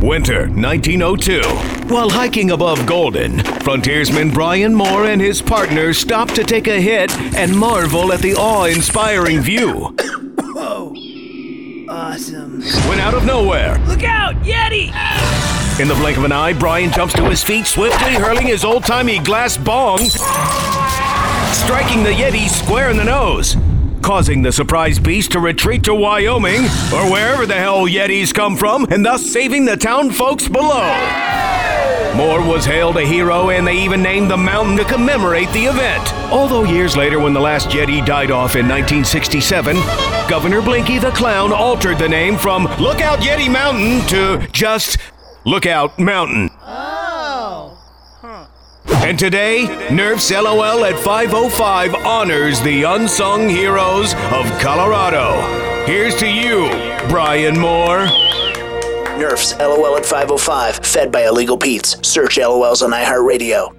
Winter 1902. While hiking above Golden, frontiersman Brian Moore and his partner stop to take a hit and marvel at the awe inspiring view. Whoa. Awesome. When out of nowhere, Look out, Yeti! in the blink of an eye, Brian jumps to his feet, swiftly hurling his old timey glass bong, striking the Yeti square in the nose, causing the surprise beast to retreat to Wyoming or wherever the hell Yetis come from, and thus saving the town folks below. Moore was hailed a hero, and they even named the mountain to commemorate the event. Although years later, when the last Yeti died off in 1967, Governor Blinky the Clown altered the name from Lookout Yeti Mountain to just Lookout Mountain. And today, Nerf's LOL at 505 honors the unsung heroes of Colorado. Here's to you, Brian Moore. Nerfs LOL at 505, fed by Illegal Pete's. Search LOLs on iHeartRadio.